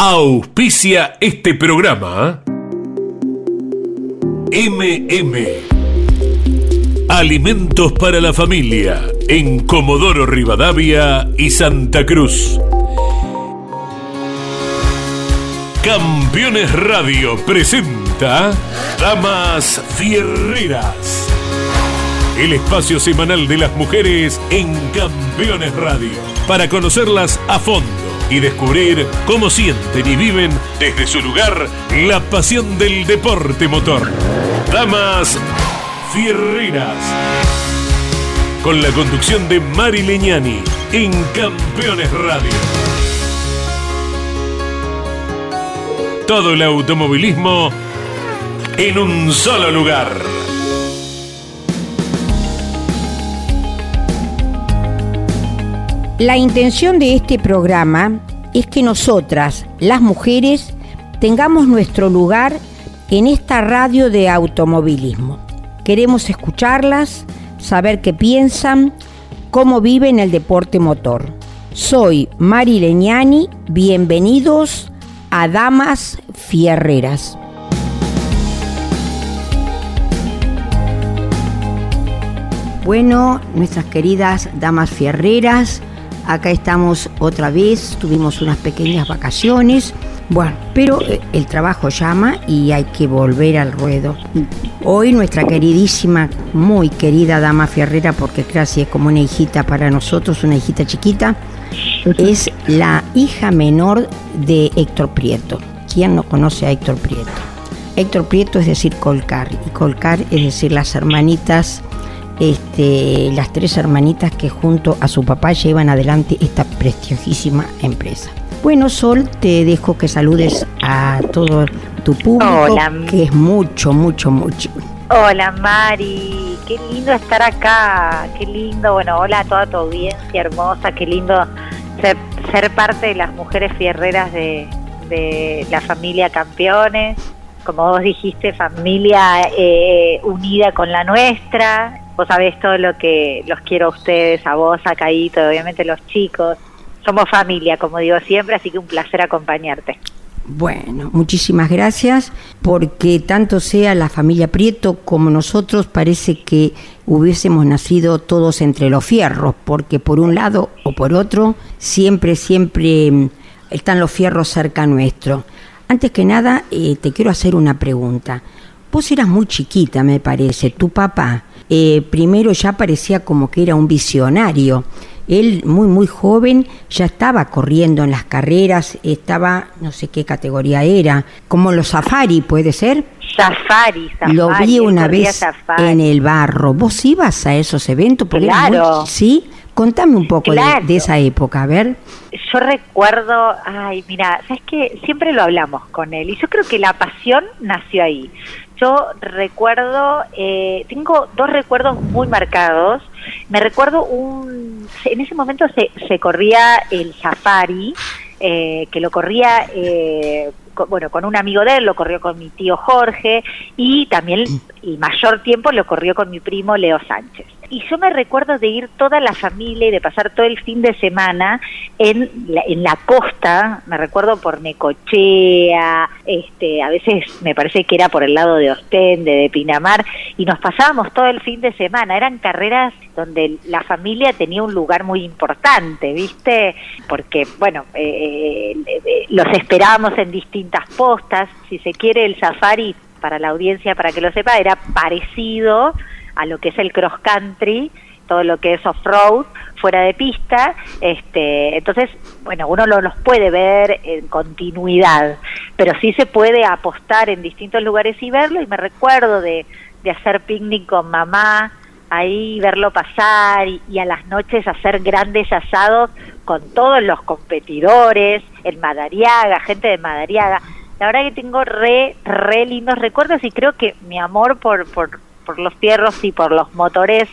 Auspicia este programa. MM. Alimentos para la familia en Comodoro Rivadavia y Santa Cruz. Campeones Radio presenta Damas Fierreras. El espacio semanal de las mujeres en Campeones Radio. Para conocerlas a fondo y descubrir cómo sienten y viven desde su lugar la pasión del deporte motor. Damas Fierreras. Con la conducción de Mari Leñani en Campeones Radio. Todo el automovilismo en un solo lugar. La intención de este programa es que nosotras, las mujeres, tengamos nuestro lugar en esta radio de automovilismo. Queremos escucharlas, saber qué piensan, cómo viven el deporte motor. Soy Mari Leñani, bienvenidos a Damas Fierreras. Bueno, nuestras queridas damas fierreras, Acá estamos otra vez, tuvimos unas pequeñas vacaciones. Bueno, pero eh, el trabajo llama y hay que volver al ruedo. Hoy nuestra queridísima, muy querida dama Fierrera, porque casi es como una hijita para nosotros, una hijita chiquita, es la hija menor de Héctor Prieto. ¿Quién no conoce a Héctor Prieto? Héctor Prieto es decir Colcar, y Colcar es decir las hermanitas este, las tres hermanitas que junto a su papá llevan adelante esta prestigiosísima empresa. Bueno, Sol, te dejo que saludes a todo tu público, que es mucho, mucho, mucho. Hola Mari, qué lindo estar acá, qué lindo, bueno, hola a toda tu audiencia hermosa, qué lindo ser, parte de las mujeres fierreras de, la familia Campeones, como vos dijiste, familia eh, unida con la nuestra, Vos sabés todo lo que los quiero a ustedes, a vos, a Caíto, obviamente los chicos. Somos familia, como digo siempre, así que un placer acompañarte. Bueno, muchísimas gracias, porque tanto sea la familia Prieto como nosotros parece que hubiésemos nacido todos entre los fierros, porque por un lado o por otro siempre, siempre mm, están los fierros cerca nuestro. Antes que nada, eh, te quiero hacer una pregunta. Vos eras muy chiquita, me parece. Tu papá eh, primero ya parecía como que era un visionario. Él, muy, muy joven, ya estaba corriendo en las carreras, estaba, no sé qué categoría era, como los safari, ¿puede ser? Safari, safari. Lo vi una vez en el barro. ¿Vos ibas a esos eventos? claro. sí. Contame un poco de, de, esa época, a ver. Yo recuerdo, ay, mira, sabes que siempre lo hablamos con él y yo creo que la pasión nació ahí. Yo recuerdo, eh, tengo dos recuerdos muy marcados. Me recuerdo un, en ese momento se, se corría el safari, eh, que lo corría, eh, bueno, con un amigo de él, lo corrió con mi tío Jorge y también el mayor tiempo lo corrió con mi primo Leo Sánchez y yo me recuerdo de ir toda la familia y de pasar todo el fin de semana en la, en la costa, me recuerdo por Necochea, este, a veces me parece que era por el lado de Ostende, de Pinamar, y nos pasábamos todo el fin de semana, eran carreras donde la familia tenía un lugar muy importante, ¿viste? Porque, bueno, eh, eh, los esperábamos en distintas postas, si se quiere el safari para la audiencia, para que lo sepa, era parecido a lo que es el cross country, todo lo que es off-road, fuera de pista, este, entonces, bueno, uno lo, los puede ver en continuidad, pero sí se puede apostar en distintos lugares y verlo, y me recuerdo de, de hacer picnic con mamá, ahí verlo pasar y, y, a las noches hacer grandes asados con todos los competidores, en Madariaga, gente de Madariaga. La verdad que tengo re, re lindos recuerdos y creo que mi amor por, por, por los fierros y por los motores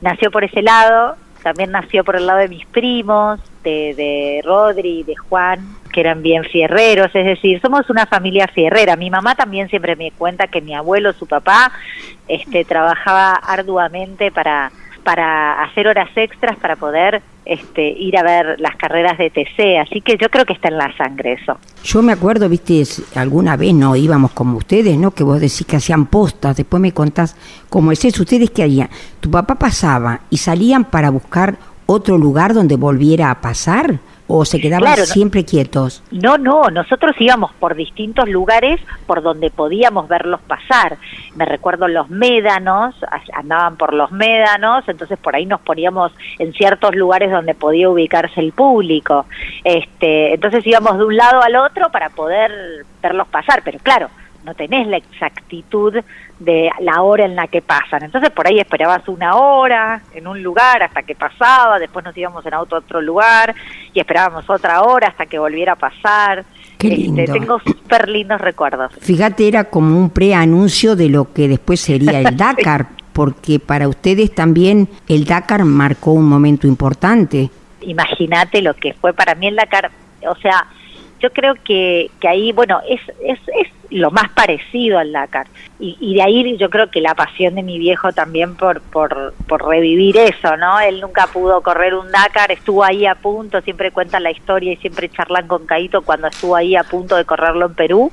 nació por ese lado, también nació por el lado de mis primos, de, de Rodri, de Juan, que eran bien fierreros, es decir, somos una familia fierrera. Mi mamá también siempre me cuenta que mi abuelo, su papá, este, trabajaba arduamente para, para hacer horas extras para poder este, ir a ver las carreras de TC, así que yo creo que está en la sangre eso. Yo me acuerdo, viste, alguna vez no íbamos como ustedes, ¿no? Que vos decís que hacían postas, después me contás cómo es eso, ustedes qué harían. Tu papá pasaba y salían para buscar otro lugar donde volviera a pasar o se quedaban siempre quietos? No, no, nosotros íbamos por distintos lugares por donde podíamos verlos pasar. Me recuerdo los médanos, andaban por los médanos, entonces por ahí nos poníamos en ciertos lugares donde podía ubicarse el público. Este, entonces íbamos de un lado al otro para poder verlos pasar, pero claro, no tenés la exactitud de la hora en la que pasan. Entonces por ahí esperabas una hora en un lugar hasta que pasaba, después nos íbamos en auto a otro lugar y esperábamos otra hora hasta que volviera a pasar. Qué este, lindo. tengo súper lindos recuerdos. Fíjate, era como un preanuncio de lo que después sería el Dakar, porque para ustedes también el Dakar marcó un momento importante. Imagínate lo que fue para mí el Dakar, o sea, yo creo que, que ahí, bueno, es, es, es lo más parecido al Dakar. Y, y, de ahí yo creo que la pasión de mi viejo también por, por, por revivir eso, ¿no? Él nunca pudo correr un Dakar, estuvo ahí a punto, siempre cuentan la historia y siempre charlan con Caito cuando estuvo ahí a punto de correrlo en Perú.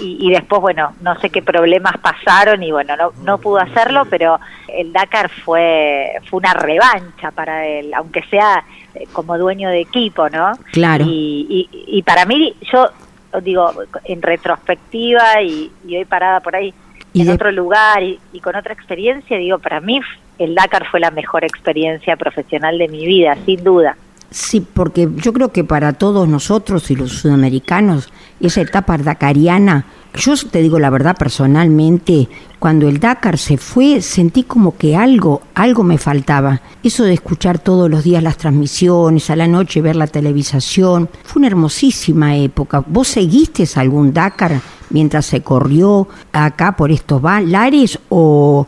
Y, y después, bueno, no sé qué problemas pasaron y bueno, no, no pudo hacerlo, pero el Dakar fue, fue una revancha para él, aunque sea como dueño de equipo, ¿no? Claro. Y, y, para mí, yo digo, en retrospectiva y, hoy parada por ahí en otro lugar y, con otra experiencia, digo, para mí el Dakar fue la mejor experiencia profesional de mi vida, sin duda. Sí, porque yo creo que para todos nosotros y los sudamericanos, esa etapa dakariana yo te digo la verdad personalmente, cuando el Dakar se fue sentí como que algo, algo me faltaba. Eso de escuchar todos los días las transmisiones, a la noche ver la televisación, fue una hermosísima época. ¿Vos seguiste algún Dakar mientras se corrió acá por estos lares o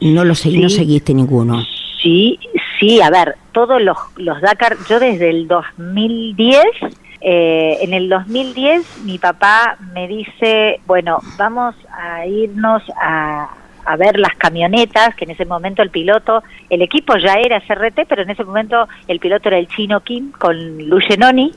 no lo no seguiste ninguno? Sí, sí, a ver, todos los, los Dakar, yo desde el 2010 eh, en el 2010 mi papá me dice, bueno, vamos a irnos a, ver las camionetas, que en ese momento el piloto, el equipo ya era CRT, pero en ese momento el piloto era el chino Kim con Lucenoni,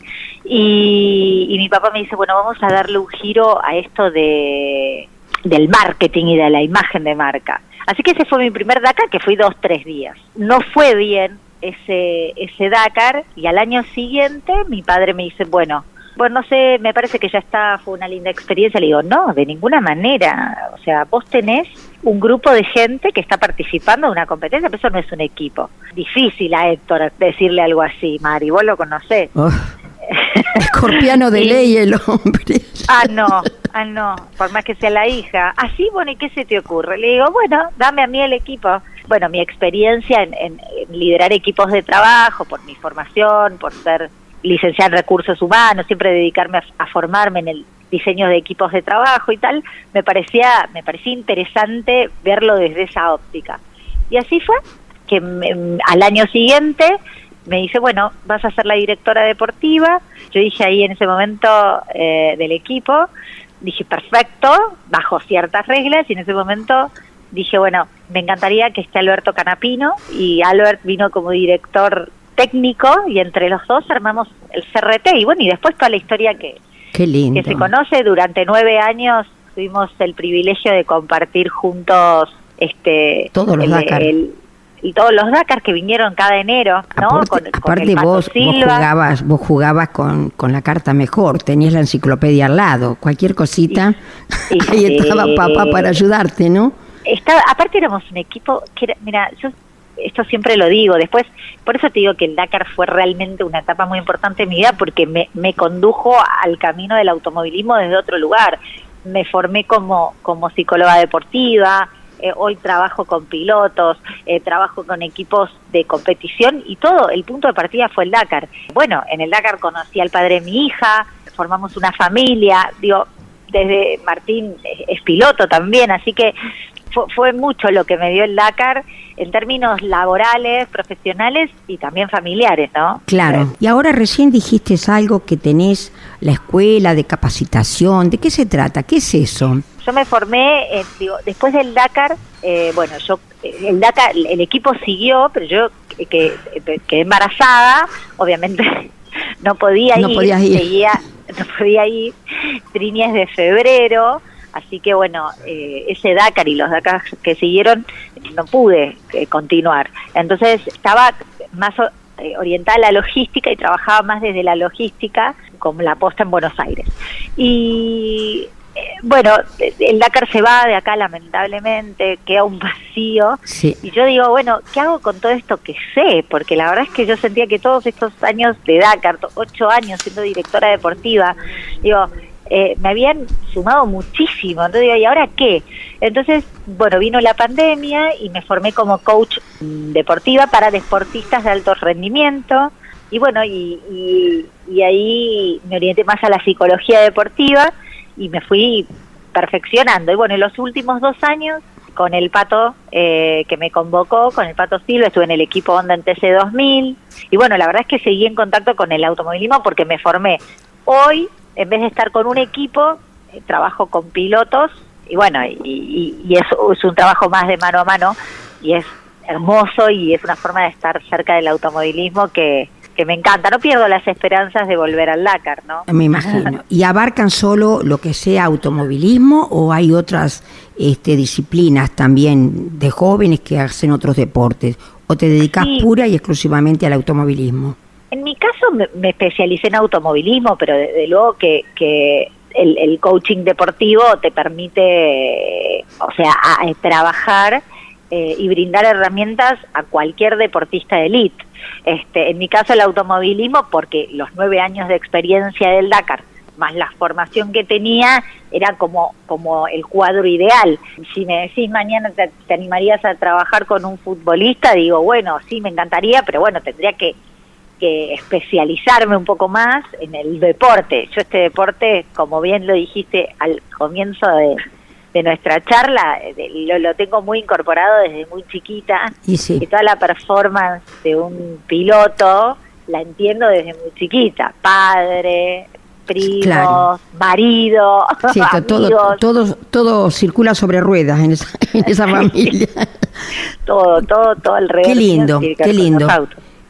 y, y mi papá me dice, bueno, vamos a darle un giro a esto de del marketing y de la imagen de marca. Así que ese fue mi primer Dakar, que fui dos, tres días. No fue bien, ese, ese Dakar y al año siguiente mi padre me dice, bueno, bueno, no sé, me parece que ya está, fue una linda experiencia. Le digo, no, de ninguna manera. O sea, vos tenés un grupo de gente que está participando de una competencia, pero eso no es un equipo. Difícil a Héctor decirle algo así, Mari, vos lo conocés. Oh, escorpiano de ley el hombre. Ah, no, ah, no, por más que sea la hija. Así, ah, bueno, ¿y qué se te ocurre? Le digo, bueno, dame a mí el equipo bueno, mi experiencia en, liderar equipos de trabajo, por mi formación, por ser licenciada en recursos humanos, siempre dedicarme a, formarme en el diseño de equipos de trabajo y tal, me parecía, me parecía interesante verlo desde esa óptica. Y así fue, que al año siguiente me dice, bueno, vas a ser la directora deportiva. Yo dije ahí en ese momento eh, del equipo, dije, perfecto, bajo ciertas reglas, y en ese momento dije, bueno, me encantaría que esté Alberto Canapino y Albert vino como director técnico y entre los dos armamos el CRT y bueno, y después toda la historia que, que se conoce. Durante nueve años tuvimos el privilegio de compartir juntos este todos los Dakar. Y todos los Dakar que vinieron cada enero, ¿no? Aparte, vos, jugabas, vos jugabas con, con la carta mejor, tenías la enciclopedia al lado, cualquier cosita, ahí estaba papá para ayudarte, ¿no? aparte éramos un equipo que era, mira, yo esto siempre lo digo, después, por eso te digo que el Dakar fue realmente una etapa muy importante en mi vida porque me, me condujo al camino del automovilismo desde otro lugar. Me formé como, como psicóloga deportiva, eh, hoy trabajo con pilotos, eh, trabajo con equipos de competición y todo, el punto de partida fue el Dakar. Bueno, en el Dakar conocí al padre de mi hija, formamos una familia, digo, desde Martín es piloto también, así que fue, mucho lo que me dio el Dakar en términos laborales, profesionales y también familiares, ¿no? Claro. Y ahora recién dijiste algo que tenés la escuela de capacitación. ¿De qué se trata? ¿Qué es eso? Yo me formé, digo, después del Dakar, eh, bueno, yo, el Dakar, el equipo siguió, pero yo que, quedé embarazada, obviamente no podía no ir, ir. Seguía, no podía ir, Trini es de febrero, así que bueno, eh, ese Dakar y los Dakar que siguieron, no pude eh, continuar. Entonces estaba más eh, orientada a la logística y trabajaba más desde la logística como la posta en Buenos Aires. Y bueno, el Dakar se va de acá lamentablemente, queda un vacío. Y yo digo, bueno, ¿qué hago con todo esto que sé? Porque la verdad es que yo sentía que todos estos años de Dakar, ocho años siendo directora deportiva, digo, eh, me habían sumado muchísimo. Entonces digo, ¿y ahora qué? Entonces, bueno, vino la pandemia y me formé como coach deportiva para deportistas de alto rendimiento. Y bueno, y, y ahí me orienté más a la psicología deportiva y me fui perfeccionando. Y bueno, en los últimos dos años, con el Pato eh, que me convocó, con el Pato Silva, estuve en el equipo Honda en TC 2000. Y bueno, la verdad es que seguí en contacto con el automovilismo porque me formé. Hoy, en vez de estar con un equipo, eh, trabajo con pilotos y bueno, y, y, es un trabajo más de mano a mano y es hermoso y es una forma de estar cerca del automovilismo que, que me encanta. No pierdo las esperanzas de volver al Dakar, ¿no? Me imagino. ¿Y abarcan solo lo que sea automovilismo o hay otras este, disciplinas también de jóvenes que hacen otros deportes? ¿O te dedicas pura y exclusivamente al automovilismo? En mi caso me, especialicé en automovilismo, pero desde luego que, que el, coaching deportivo te permite, o sea, trabajar eh, y brindar herramientas a cualquier deportista de élite. Este, en mi caso el automovilismo, porque los nueve años de experiencia del Dakar, más la formación que tenía, era como, como el cuadro ideal. Si me decís mañana te, animarías a trabajar con un futbolista, digo, bueno, sí, me encantaría, pero bueno, tendría que, que especializarme un poco más en el deporte. Yo este deporte, como bien lo dijiste al comienzo de, de nuestra charla, lo, tengo muy incorporado desde muy chiquita y, toda la performance de un piloto la entiendo desde muy chiquita, padre, primos, marido, sí, todo, todo, todo circula sobre ruedas en esa, en esa familia. todo, todo, todo alrededor. Qué lindo, qué lindo.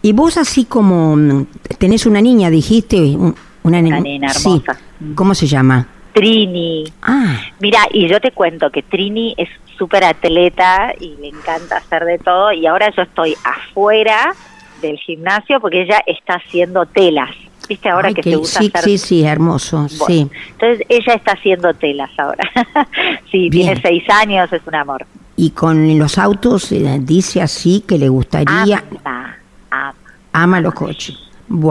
Y vos así como mm, tenés una niña, dijiste, una, una nena hermosa. ¿Cómo se llama? Trini. Ah. Mira, y yo te cuento que Trini es súper atleta y le encanta hacer de todo y ahora yo estoy afuera del gimnasio porque ella está haciendo telas. ¿Viste ahora que, se usa sí, Sí, sí, hermoso, sí. Entonces ella está haciendo telas ahora. sí, tiene seis años, es un amor. Y con los autos eh, dice así que le gustaría... Ama, ama, ama los coches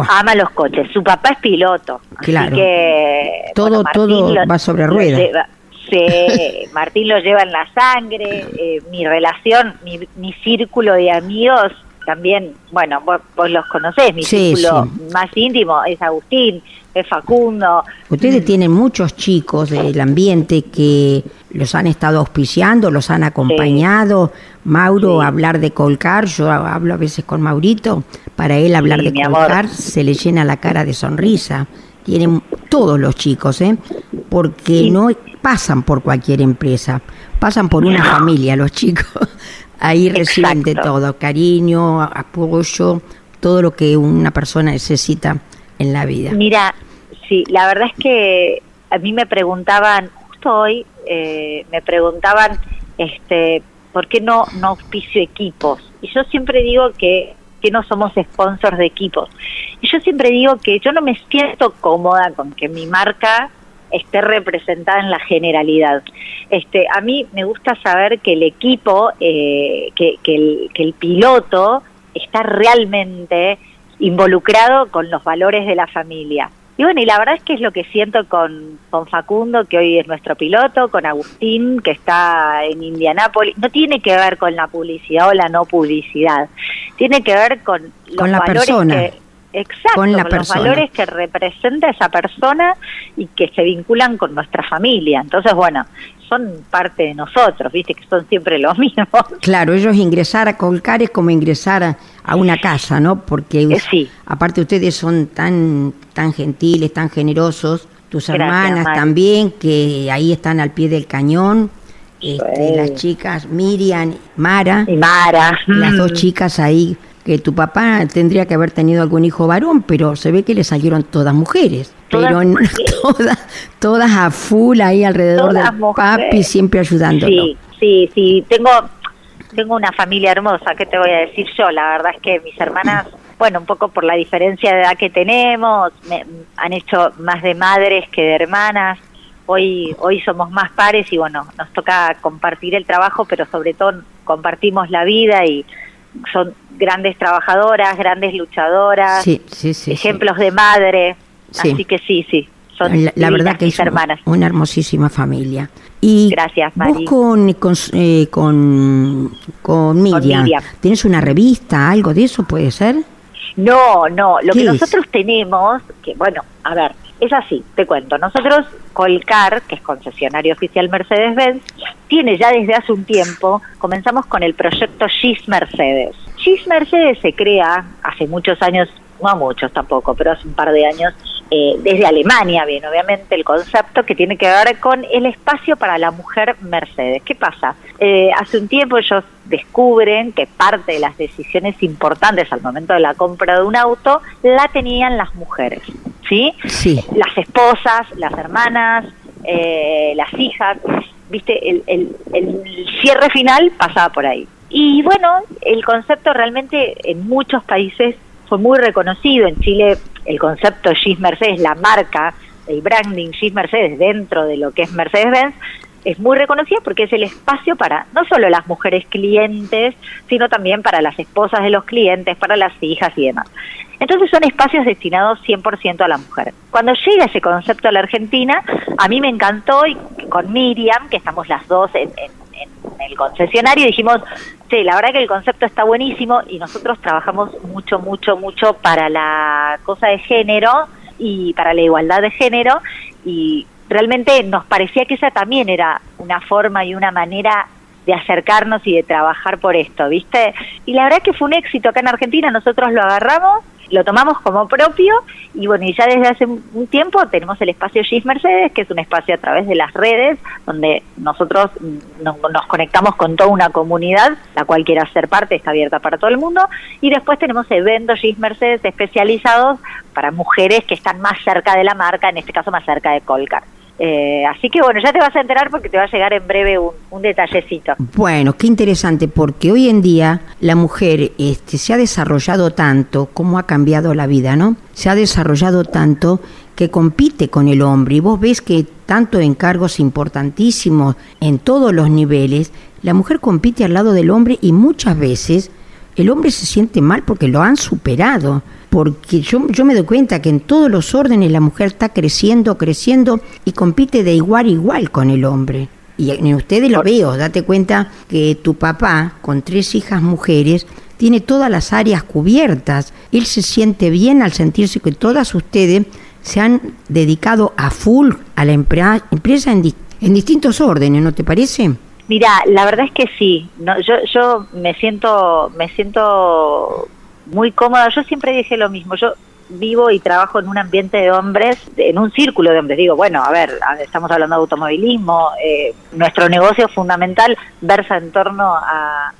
ama los coches. Su papá es piloto. Claro. Así que, todo, todo va sobre ruedas. Sí, Martín lo lleva en la sangre. Eh, mi relación, mi, mi círculo de amigos también, bueno, vos, los conocés, mi círculo más íntimo es Agustín, es Facundo. Ustedes tienen muchos chicos del ambiente que los han estado auspiciando, los han acompañado. Mauro, hablar de Colcar, yo hablo a veces con Maurito, para él hablar de Colcar se le llena la cara de sonrisa. Tienen todos los chicos, ¿eh? Porque no pasan por cualquier empresa, pasan por una familia los chicos. Ahí reciben de todo, cariño, apoyo, todo lo que una persona necesita en la vida. Mira, sí, la verdad es que a mí me preguntaban, justo hoy, eh, me preguntaban, este, ¿por qué no, no auspicio equipos? Y yo siempre digo que, que no somos sponsors de equipos. Y yo siempre digo que yo no me siento cómoda con que mi marca esté representada en la generalidad. Este, a mí me gusta saber que el equipo, eh, que, que, que el piloto está realmente involucrado con los valores de la familia. Y bueno, y la verdad es que es lo que siento con, con Facundo, que hoy es nuestro piloto, con Agustín, que está en Indianápolis. No tiene que ver con la publicidad o la no publicidad. Tiene que ver con los con la valores persona. que Exacto, con, los valores que representa esa persona y que se vinculan con nuestra familia. Entonces, bueno, son parte de nosotros, viste que son siempre los mismos. Claro, ellos ingresar a Colcar es como ingresar a, una casa, ¿no? Porque eh, sí. aparte ustedes son tan tan gentiles, tan generosos tus hermanas también, que ahí están al pie del cañón. Este, las chicas Miriam, Mara. Y Mara. Las dos mm. chicas ahí, que tu papá tendría que haber tenido algún hijo varón, pero se ve que le salieron todas mujeres. pero todas, todas a full ahí alrededor del papi, siempre ayudándolo. Sí, sí, sí. Tengo, tengo una familia hermosa, ¿qué te voy a decir yo? La verdad es que mis hermanas bueno, un poco por la diferencia de edad que tenemos, me, han hecho más de madres que de hermanas. Hoy, hoy somos más pares y bueno, nos toca compartir el trabajo, pero sobre todo compartimos la vida y son grandes trabajadoras, grandes luchadoras, ejemplos de madre. Así que sí, sí, son la, verdad que es hermanas. Una, hermosísima familia. Y Gracias, Vos con, con, eh, con, con Miriam, ¿tienes una revista, algo de eso puede ser? No, no, lo que nosotros tenemos, que bueno, a ver, es así, te cuento. Nosotros, Colcar, que es concesionario oficial Mercedes-Benz, tiene ya desde hace un tiempo, comenzamos con el proyecto GIS Mercedes. GIS Mercedes se crea hace muchos años, no muchos tampoco, pero hace un par de años, eh, desde Alemania, bien, obviamente, el concepto que tiene que ver con el espacio para la mujer Mercedes. ¿Qué pasa? Eh, hace un tiempo ellos descubren que parte de las decisiones importantes al momento de la compra de un auto la tenían las mujeres, ¿sí? Sí. Las esposas, las hermanas, eh, las hijas, viste, el, el, el cierre final pasaba por ahí. Y bueno, el concepto realmente en muchos países fue muy reconocido. En Chile el concepto Gis Mercedes, la marca, el branding Gis Mercedes dentro de lo que es Mercedes-Benz, es muy reconocida porque es el espacio para no solo las mujeres clientes, sino también para las esposas de los clientes, para las hijas y demás. Entonces son espacios destinados 100% a la mujer. Cuando llega ese concepto a la Argentina, a mí me encantó y con Miriam, que estamos las dos en, en el concesionario dijimos, sí, la verdad que el concepto está buenísimo y nosotros trabajamos mucho, mucho, mucho para la cosa de género y para la igualdad de género y realmente nos parecía que esa también era una forma y una manera de acercarnos y de trabajar por esto, ¿viste? Y la verdad que fue un éxito acá en Argentina, nosotros lo agarramos lo tomamos como propio y bueno, y ya desde hace un tiempo tenemos el espacio GIS Mercedes, que es un espacio a través de las redes donde nosotros nos, conectamos con toda una comunidad, la cual quiera ser parte, está abierta para todo el mundo, y después tenemos eventos GIS Mercedes especializados para mujeres que están más cerca de la marca, en este caso más cerca de Colcar. Eh, así que bueno, ya te vas a enterar porque te va a llegar en breve un, detallecito. Bueno, qué interesante porque hoy en día la mujer este, se ha desarrollado tanto, como ha cambiado la vida, ¿no? Se ha desarrollado tanto que compite con el hombre y vos ves que tanto en cargos importantísimos en todos los niveles, la mujer compite al lado del hombre y muchas veces el hombre se siente mal porque lo han superado porque yo, yo me doy cuenta que en todos los órdenes la mujer está creciendo, creciendo y compite de igual a igual con el hombre. Y en ustedes lo veo, date cuenta que tu papá, con tres hijas mujeres, tiene todas las áreas cubiertas. Él se siente bien al sentirse que todas ustedes se han dedicado a full a la empresa en, en distintos órdenes, ¿no te parece? Mira, la verdad es que sí. No, yo, yo me siento, me siento muy cómoda. Yo siempre dije lo mismo, yo vivo y trabajo en un ambiente de hombres, en un círculo de hombres. Digo, bueno, a ver, estamos hablando de automovilismo, eh, nuestro negocio fundamental versa en torno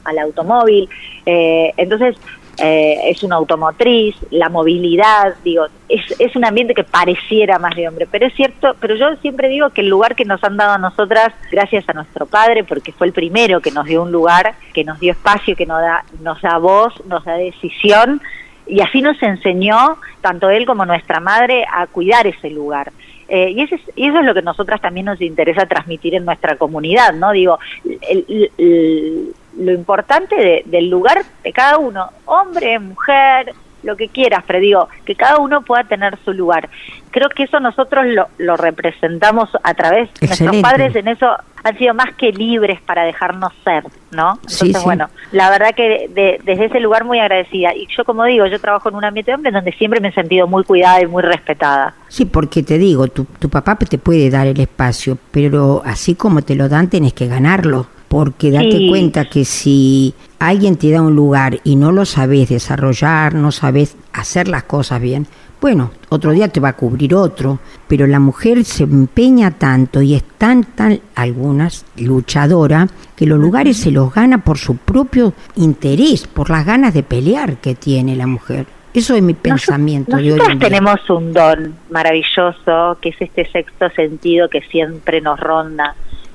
al automóvil. Eh, entonces, eh, es una automotriz, la movilidad, digo, es, es un ambiente que pareciera más de hombre, pero es cierto, pero yo siempre digo que el lugar que nos han dado a nosotras, gracias a nuestro padre, porque fue el primero que nos dio un lugar, que nos dio espacio, que nos da, nos da voz, nos da decisión, y así nos enseñó, tanto él como nuestra madre, a cuidar ese lugar. Eh, y, ese y, eso es lo que nosotras también nos interesa transmitir en nuestra comunidad, ¿no? Digo, el, lo importante del lugar de cada uno, hombre, mujer, lo que quieras, pero digo, que cada uno pueda tener su lugar. Creo que eso nosotros lo, lo representamos a través, de nuestros padres en eso han sido más que libres para dejarnos ser, ¿no? Entonces, bueno, la verdad que desde ese lugar muy agradecida. Y yo, como digo, yo trabajo en un ambiente de hombre donde siempre me he sentido muy cuidada y muy respetada. Sí, porque te digo, tu, tu papá te puede dar el espacio, pero así como te lo dan, tenés que ganarlo porque date cuenta que si alguien te da un lugar y no lo sabes desarrollar, no sabes hacer las cosas bien, bueno, otro día te va a cubrir otro, pero la mujer se empeña tanto y es tan, tan, algunas, luchadora, que los lugares se los gana por su propio interés, por las ganas de pelear que tiene la mujer. Eso es mi pensamiento de hoy tenemos un don maravilloso, que es este sexto sentido que siempre nos ronda,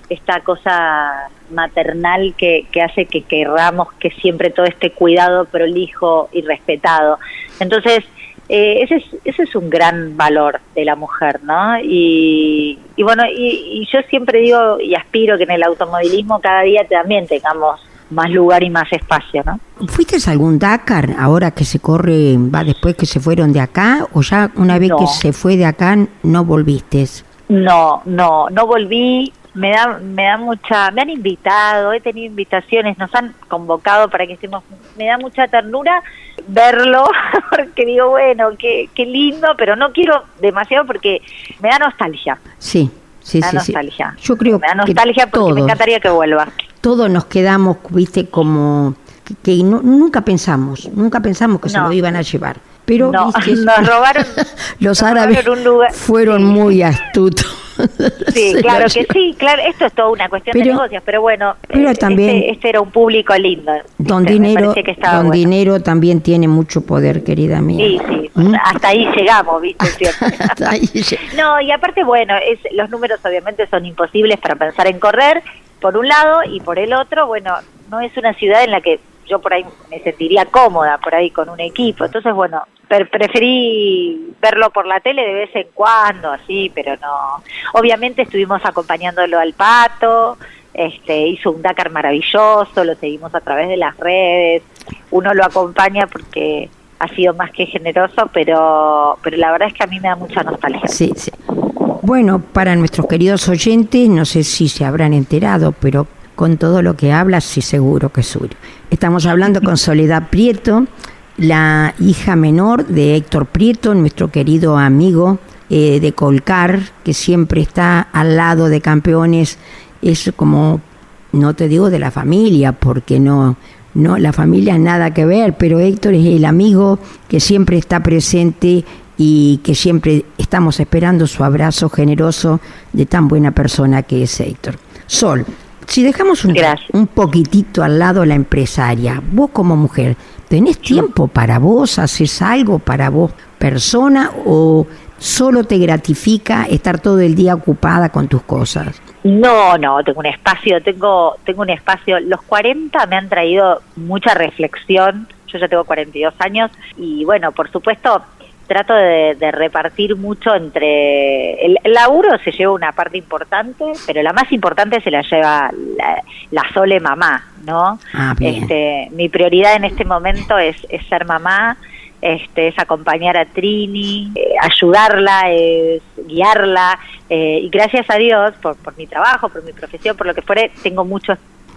esta cosa maternal que, que hace que querramos que siempre todo esté cuidado, prolijo y respetado. Entonces, eh, ese, es, ese es un gran valor de la mujer, ¿no? Y, y bueno, y, yo siempre digo y aspiro que en el automovilismo cada día también tengamos más lugar y más espacio, ¿no? ¿Fuiste a algún Dakar ahora que se corre, va después que se fueron de acá o ya una vez que se fue de acá no volviste? No, no, no volví me da me da mucha me han invitado he tenido invitaciones nos han convocado para que estemos me da mucha ternura verlo porque digo bueno qué, qué lindo pero no quiero demasiado porque me da nostalgia. Sí sí me da sí, nostalgia. yo creo me da nostalgia porque me encantaría que vuelva. todos nos quedamos viste como que, nunca pensamos nunca pensamos que se lo iban a llevar pero nos robaron los árabes fueron muy astutos Sí, claro que sí, claro, esto es toda una cuestión de negocios, pero bueno, pero eh, también este, este, era un público lindo. Don Dinero, don Dinero también tiene mucho poder, querida mía. Sí, sí, ¿Mm? hasta ahí llegamos, ¿viste? no, y aparte, bueno, es, los números obviamente son imposibles para pensar en correr, por un lado, y por el otro, bueno, no es una ciudad en la que yo por ahí me sentiría cómoda por ahí con un equipo. Entonces, bueno, preferí verlo por la tele de vez en cuando, así, pero no. Obviamente estuvimos acompañándolo al pato, este, hizo un Dakar maravilloso, lo seguimos a través de las redes, uno lo acompaña porque ha sido más que generoso, pero, pero la verdad es que a mí me da mucha nostalgia. Sí, sí. Bueno, para nuestros queridos oyentes, no sé si se habrán enterado, pero con todo lo que hablas, sí seguro que es suyo. Estamos hablando con Soledad Prieto, la hija menor de Héctor Prieto, nuestro querido amigo eh, de Colcar, que siempre está al lado de campeones, es como, no te digo de la familia, porque no, no, la familia nada que ver, pero Héctor es el amigo que siempre está presente y que siempre estamos esperando su abrazo generoso de tan buena persona que es Héctor. Sol, si dejamos un, un poquitito al lado la empresaria, vos como mujer, ¿tenés tiempo para vos? ¿Haces algo para vos persona o solo te gratifica estar todo el día ocupada con tus cosas? No, no, tengo un espacio, tengo, tengo un espacio. Los 40 me han traído mucha reflexión. Yo ya tengo 42 años y bueno, por supuesto, trato de, repartir mucho entre el, laburo se lleva una parte importante pero la más importante se la lleva la, sole mamá no ah, este mi prioridad en este momento es, es ser mamá este, es acompañar a Trini, eh, ayudarla, es guiarla, eh, y gracias a Dios por, por mi trabajo, por mi profesión, por lo que fuere, tengo mucho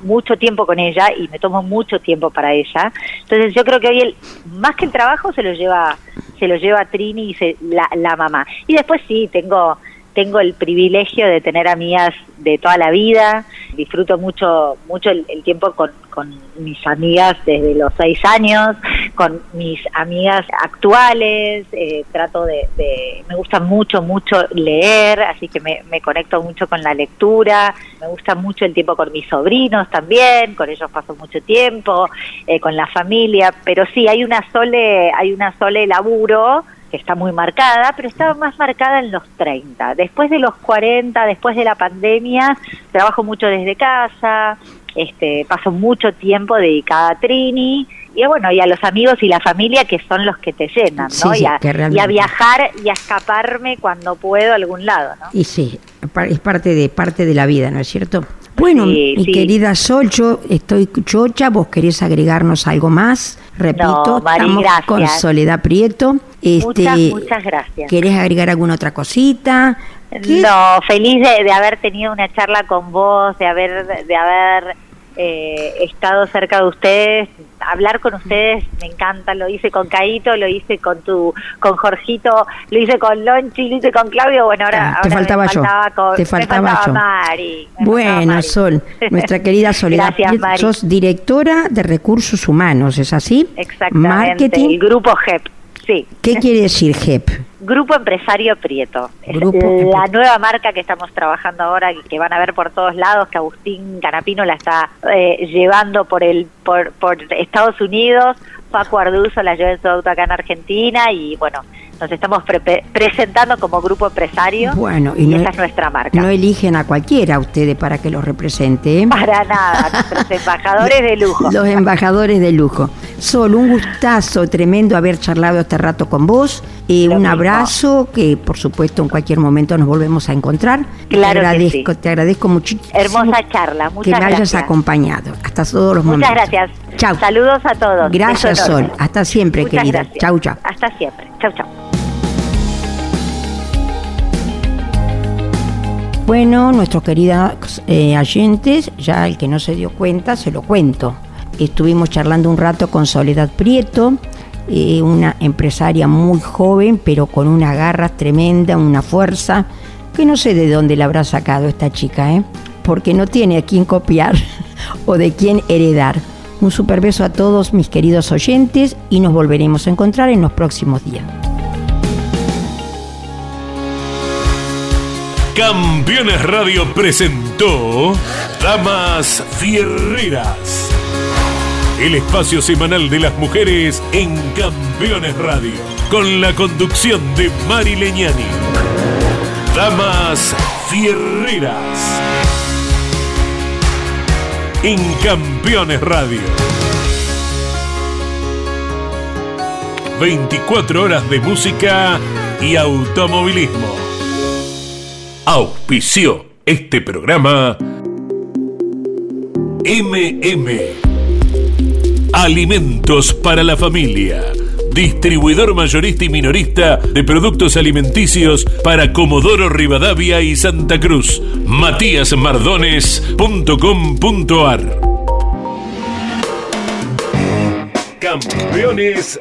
mucho tiempo con ella y me tomo mucho tiempo para ella. Entonces yo creo que hoy el, más que el trabajo se lo lleva se lo lleva Trini y se, la, la mamá. Y después sí, tengo tengo el privilegio de tener amigas de toda la vida, disfruto mucho mucho el, tiempo con, con, mis amigas desde los seis años, con mis amigas actuales, eh, trato de, me gusta mucho, mucho leer, así que me, me, conecto mucho con la lectura, me gusta mucho el tiempo con mis sobrinos también, con ellos paso mucho tiempo, eh, con la familia, pero sí, hay una sole, hay una sole laburo, que está muy marcada, pero estaba más marcada en los 30. Después de los 40, después de la pandemia, trabajo mucho desde casa, este, paso mucho tiempo dedicada a Trini y bueno, y a los amigos y la familia que son los que te llenan, ¿no? y, a, viajar y a escaparme cuando puedo a algún lado, ¿no? Y sí, es parte de parte de la vida, ¿no es cierto? Bueno, mi querida Sol, yo estoy chocha, vos querés agregarnos algo más. Repito, estamos con Soledad Prieto. Este, muchas, gracias. ¿Querés agregar alguna otra cosita? No, feliz de, de, haber tenido una charla con vos, de haber, de haber eh, estado cerca de ustedes, hablar con ustedes me encanta, lo hice con Caito, lo hice con tu, con Jorgito, lo hice con Lonchi, lo hice con Claudio, bueno ahora, ah, te faltaba yo, te faltaba, yo. Mari, bueno Sol, nuestra querida Soledad, Gracias, sos directora de recursos humanos, ¿es así? Exactamente, Marketing. el grupo GEP. Sí. ¿Qué quiere decir GEP? Grupo Empresario Prieto. Es la nueva marca que estamos trabajando ahora, que van a ver por todos lados, que Agustín Canapino la está eh, llevando por el por, por Estados Unidos, Paco Arduzo la lleva en su auto acá en Argentina y bueno, nos estamos pre- presentando como grupo empresario Bueno, y y, no- esa es nuestra marca. No eligen a cualquiera ustedes para que los represente. ¿eh? Para nada, nuestros embajadores de lujo. Los embajadores de lujo. Sol, un gustazo tremendo haber charlado este rato con vos. Eh, un mismo. abrazo, que por supuesto en cualquier momento nos volvemos a encontrar. Claro te que agradezco, sí. te agradezco muchísimo Hermosa charla, que muchas me hayas acompañado. Hasta todos los Muchas momentos. gracias. Chau. Saludos a todos. Gracias, Sol. Hasta siempre, Muchas querida. gracias. Chau, chau. Hasta siempre. Chau, chau. Bueno, nuestros queridos eh, oyentes, ya el que no se dio cuenta, se lo cuento. Estuvimos charlando un rato con Soledad Prieto, eh, una empresaria muy joven, pero con una garra tremenda, una fuerza, que no sé de dónde la habrá sacado esta chica, ¿eh? porque no tiene a quién copiar o de quién heredar. Un super beso a todos mis queridos oyentes y nos volveremos a encontrar en los próximos días. Campeones Radio presentó Damas Fierreras. El espacio semanal de las mujeres en Campeones Radio. Con la conducción de Mari Leñani. Damas Fierreras. En Campeones Radio. 24 horas de música y automovilismo. Auspició este programa MM Alimentos para la familia. Distribuidor mayorista y minorista de productos alimenticios para Comodoro Rivadavia y Santa Cruz. matíasmardones.com.ar Campeones